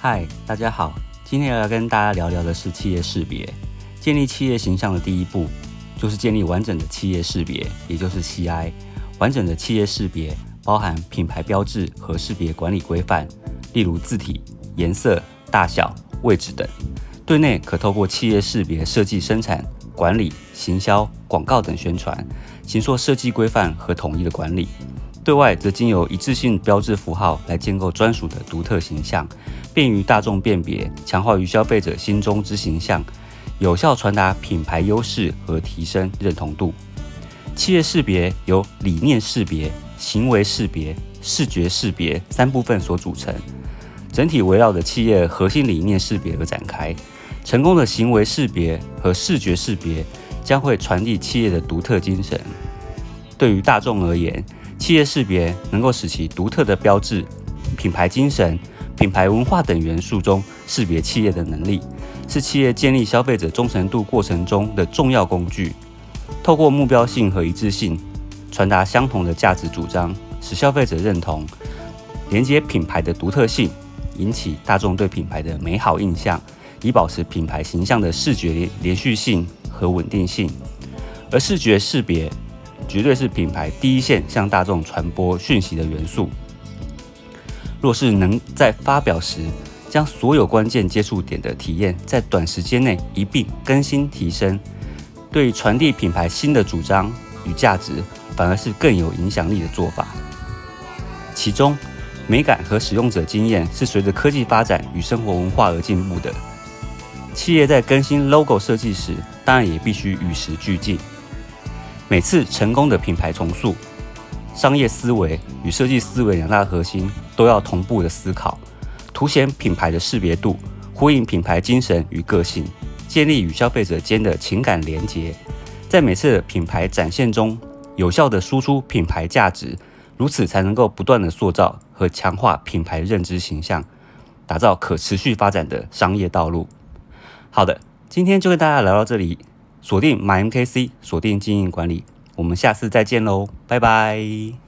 嗨，大家好，今天要跟大家聊聊的是企业识别。建立企业形象的第一步，就是建立完整的企业识别，也就是 CI。完整的企业识别包含品牌标志和识别管理规范，例如字体、颜色、大小、位置等。对内可透过企业识别设计、生产、管理、行销、广告等宣传，行说设计规范和统一的管理。对外则经由一致性标志符号来建构专属的独特形象，便于大众辨别，强化于消费者心中之形象，有效传达品牌优势和提升认同度。企业识别由理念识别、行为识别、视觉识别三部分所组成，整体围绕着企业核心理念识别而展开。成功的行为识别和视觉识别将会传递企业的独特精神。对于大众而言，企业识别能够使其独特的标志、品牌精神、品牌文化等元素中识别企业的能力，是企业建立消费者忠诚度过程中的重要工具。透过目标性和一致性，传达相同的价值主张，使消费者认同，连接品牌的独特性，引起大众对品牌的美好印象，以保持品牌形象的视觉连续性和稳定性。而视觉识别。绝对是品牌第一线向大众传播讯息的元素。若是能在发表时将所有关键接触点的体验在短时间内一并更新提升，对传递品牌新的主张与价值，反而是更有影响力的做法。其中，美感和使用者经验是随着科技发展与生活文化而进步的。企业在更新 logo 设计时，当然也必须与时俱进。每次成功的品牌重塑，商业思维与设计思维两大核心都要同步的思考，凸显品牌的识别度，呼应品牌精神与个性，建立与消费者间的情感连结，在每次的品牌展现中有效的输出品牌价值，如此才能够不断的塑造和强化品牌认知形象，打造可持续发展的商业道路。好的，今天就跟大家聊到这里。锁定买 MKC，锁定经营管理，我们下次再见喽，拜拜。